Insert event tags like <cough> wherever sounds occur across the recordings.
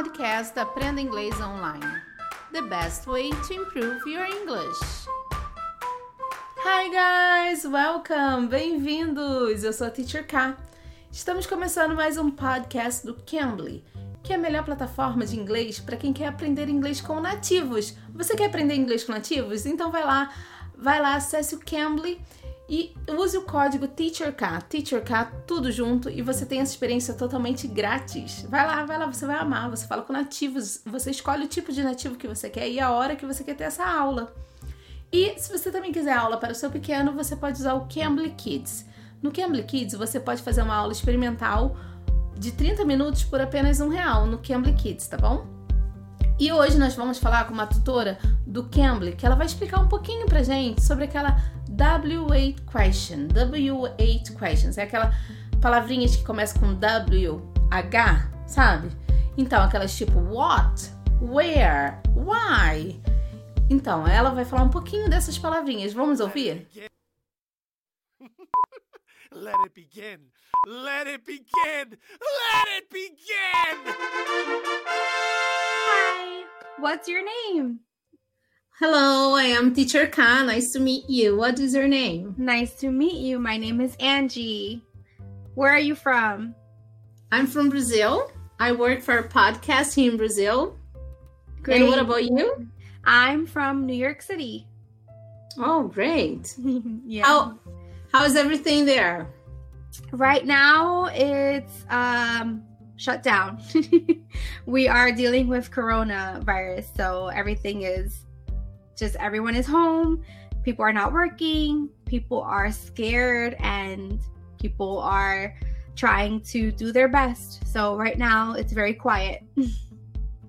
podcast Aprenda Inglês Online. The best way to improve your English. Hi guys, welcome, bem-vindos. Eu sou a Teacher K. Estamos começando mais um podcast do Cambly, que é a melhor plataforma de inglês para quem quer aprender inglês com nativos. Você quer aprender inglês com nativos? Então vai lá, vai lá, acesse o Cambly e use o código TEACHERK, TEACHERK, tudo junto e você tem essa experiência totalmente grátis. Vai lá, vai lá, você vai amar. Você fala com nativos, você escolhe o tipo de nativo que você quer e a hora que você quer ter essa aula. E se você também quiser aula para o seu pequeno, você pode usar o Cambly Kids. No Cambly Kids, você pode fazer uma aula experimental de 30 minutos por apenas um real no Cambly Kids, tá bom? E hoje nós vamos falar com uma tutora do Cambly, que ela vai explicar um pouquinho pra gente sobre aquela W8 question. W8 questions. É aquela palavrinhas que começa com W, H, sabe? Então, aquelas tipo what, where, why. Então, ela vai falar um pouquinho dessas palavrinhas. Vamos ouvir? <laughs> Let it begin. Let it begin. Let it begin. Hi. What's your name? Hello, I am Teacher Khan. Nice to meet you. What is your name? Nice to meet you. My name is Angie. Where are you from? I'm from Brazil. I work for a podcast here in Brazil. Great. And what about you? I'm from New York City. Oh, great. <laughs> yeah. How how's everything there? Right now it's um shut down. <laughs> we are dealing with coronavirus, so everything is just everyone is home, people are not working, people are scared, and people are trying to do their best. So right now it's very quiet. <laughs>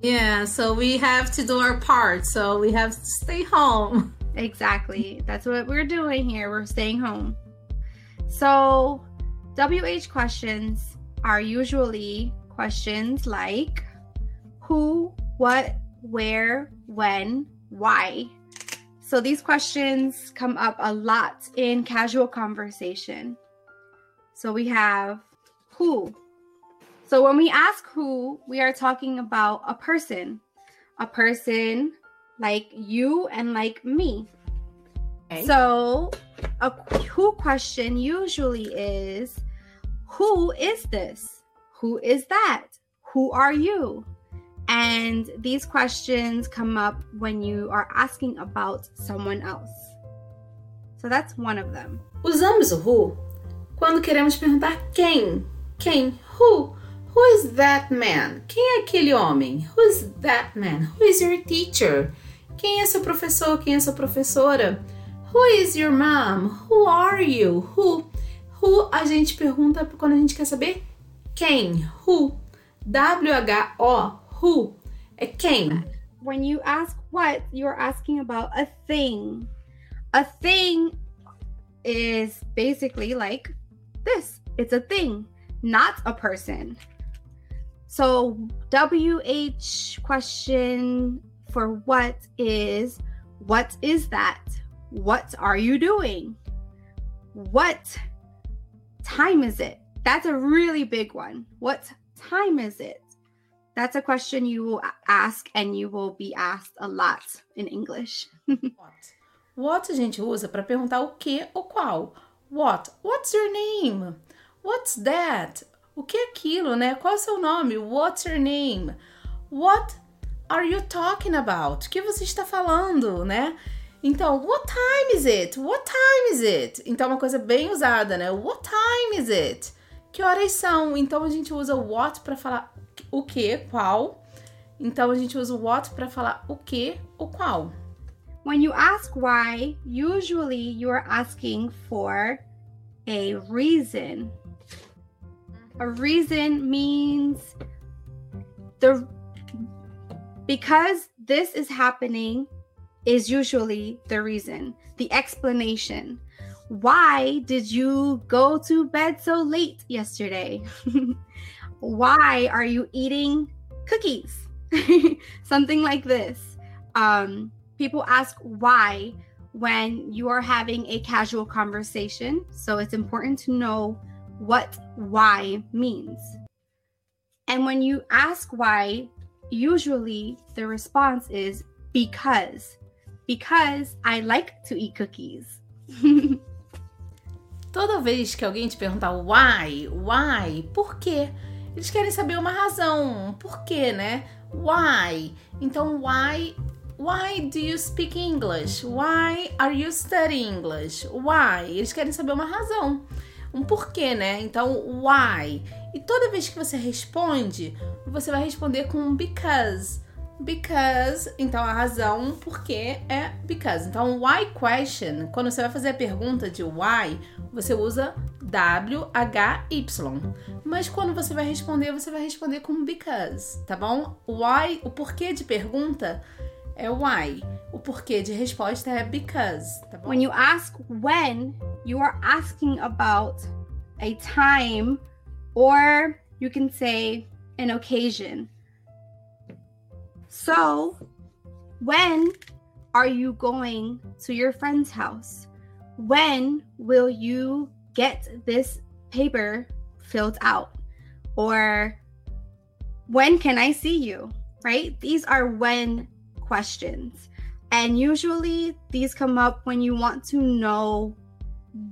Yeah, so we have to do our part. So we have to stay home. <laughs> exactly. That's what we're doing here. We're staying home. So, WH questions are usually questions like who, what, where, when, why. So these questions come up a lot in casual conversation. So we have who. So when we ask who, we are talking about a person. A person like you and like me. Okay. So a who question usually is who is this? Who is that? Who are you? And these questions come up when you are asking about someone else. So that's one of them. Usamos o who quando queremos perguntar quem. Quem? Who? Who is that man? Quem é aquele homem? Who is that man? Who is your teacher? Quem é seu professor? Quem é sua professora? Who is your mom? Who are you? Who? Who a gente pergunta quando a gente quer saber quem. Who? W-H-O. Who? a quem. When you ask what, you're asking about a thing. A thing is basically like this it's a thing, not a person. So, WH question for what is what is that? What are you doing? What time is it? That's a really big one. What time is it? That's a question you will ask and you will be asked a lot in English. <laughs> What? What a gente usa para perguntar o que ou qual. What? What's your name? What's that? O que é aquilo, né? Qual é o seu nome? What's your name? What are you talking about? O que você está falando, né? Então, what time is it? What time is it? Então, é uma coisa bem usada, né? What time is it? Que horas são? Então, a gente usa what para falar o que, qual. Então, a gente usa o what para falar o que, o qual. When you ask why, usually you are asking for a reason. A reason means the because this is happening is usually the reason, the explanation. Why did you go to bed so late yesterday? <laughs> Why are you eating cookies? <laughs> Something like this. Um, people ask why when you are having a casual conversation. So it's important to know what why means. And when you ask why, usually the response is because. Because I like to eat cookies. <laughs> Toda vez que alguém te perguntar why, why, por quê? Eles querem saber uma razão, por quê, né? Why? Então, why Why do you speak English? Why are you studying English? Why? Eles querem saber uma razão, um porquê, né? Então, why? E toda vez que você responde, você vai responder com because. Because, então a razão porque é because. Então, why question, quando você vai fazer a pergunta de why, você usa W-H-Y. Mas quando você vai responder, você vai responder com because, tá bom? Why, o porquê de pergunta é why. O porquê de resposta é because, tá bom? When you ask when, you are asking about a time or you can say an occasion. So, when are you going to your friend's house? When will you get this paper filled out? Or when can I see you? Right? These are when questions. And usually these come up when you want to know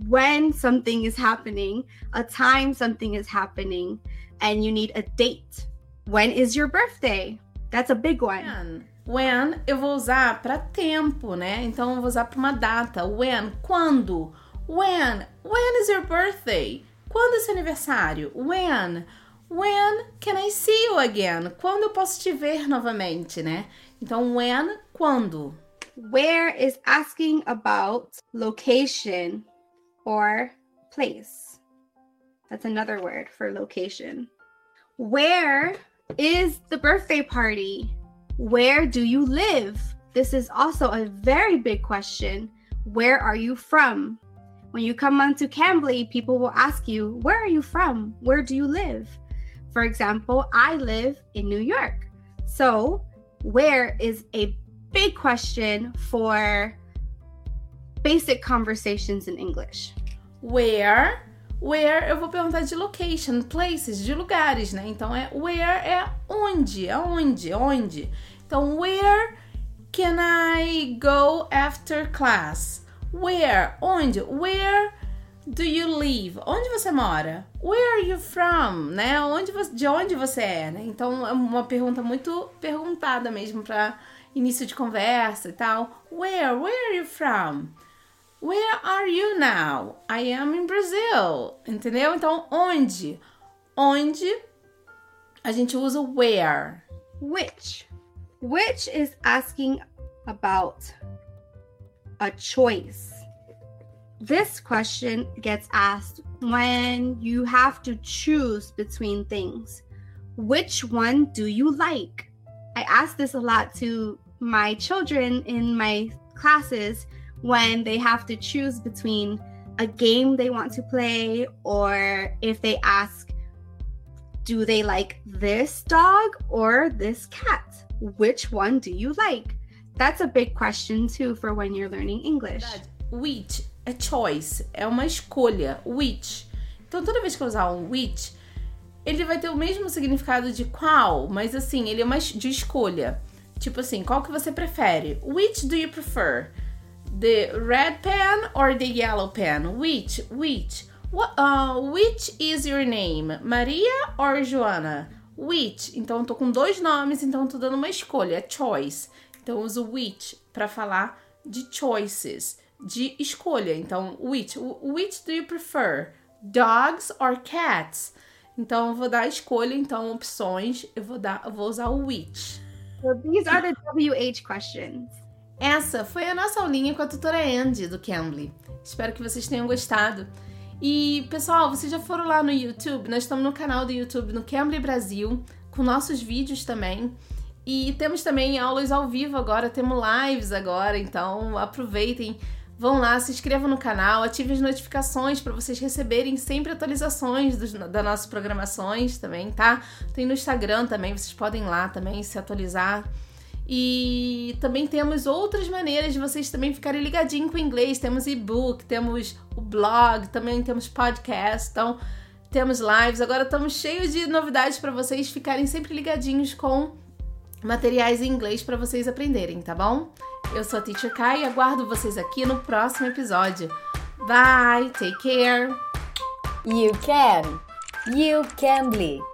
when something is happening, a time something is happening, and you need a date. When is your birthday? That's a big one. When eu vou usar para tempo, né? Então eu vou usar para uma data. When, quando? When? When is your birthday? Quando é seu aniversário? When? When can I see you again? Quando eu posso te ver novamente, né? Então when, quando? Where is asking about location or place. That's another word for location. Where is the birthday party? Where do you live? This is also a very big question. Where are you from? When you come onto Cambly, people will ask you, Where are you from? Where do you live? For example, I live in New York. So, where is a big question for basic conversations in English. Where? Where eu vou perguntar de location, places, de lugares, né? Então é where é onde, aonde, onde. Então where can I go after class? Where? Onde? Where do you live? Onde você mora? Where are you from? Né? Onde você, de onde você é? Né? Então é uma pergunta muito perguntada mesmo para início de conversa e tal. Where? Where are you from? Where are you now? I am in Brazil. Entendeu? Então, onde? Onde a gente usa where. Which? Which is asking about a choice. This question gets asked when you have to choose between things. Which one do you like? I ask this a lot to my children in my classes when they have to choose between a game they want to play or if they ask, do they like this dog or this cat? Which one do you like? That's a big question too for when you're learning English. Which é choice, é uma escolha. Which. Então toda vez que eu usar um which, ele vai ter o mesmo significado de qual, mas assim, ele é mais de escolha. Tipo assim, qual que você prefere? Which do you prefer? The red pen or the yellow pen? Which? Which? What, uh, which is your name? Maria or Joana? Which? Então, tô com dois nomes, então tô dando uma escolha, choice. Então, uso which para falar de choices, de escolha. Então, which? Which do you prefer? Dogs or cats? Então, eu vou dar escolha, então, opções, eu vou, dar, eu vou usar o which. So these are the WH questions. Essa foi a nossa aulinha com a tutora Andy do Cambly. Espero que vocês tenham gostado. E, pessoal, vocês já foram lá no YouTube? Nós estamos no canal do YouTube no Cambly Brasil, com nossos vídeos também. E temos também aulas ao vivo agora, temos lives agora, então aproveitem, vão lá, se inscrevam no canal, ativem as notificações para vocês receberem sempre atualizações dos, das nossas programações também, tá? Tem no Instagram também, vocês podem ir lá também se atualizar. E também temos outras maneiras de vocês também ficarem ligadinhos com o inglês. Temos e-book, temos o blog, também temos podcast, então temos lives. Agora estamos cheios de novidades para vocês ficarem sempre ligadinhos com materiais em inglês para vocês aprenderem, tá bom? Eu sou a Teacher Kai e aguardo vocês aqui no próximo episódio. Bye, take care. You can. You can be.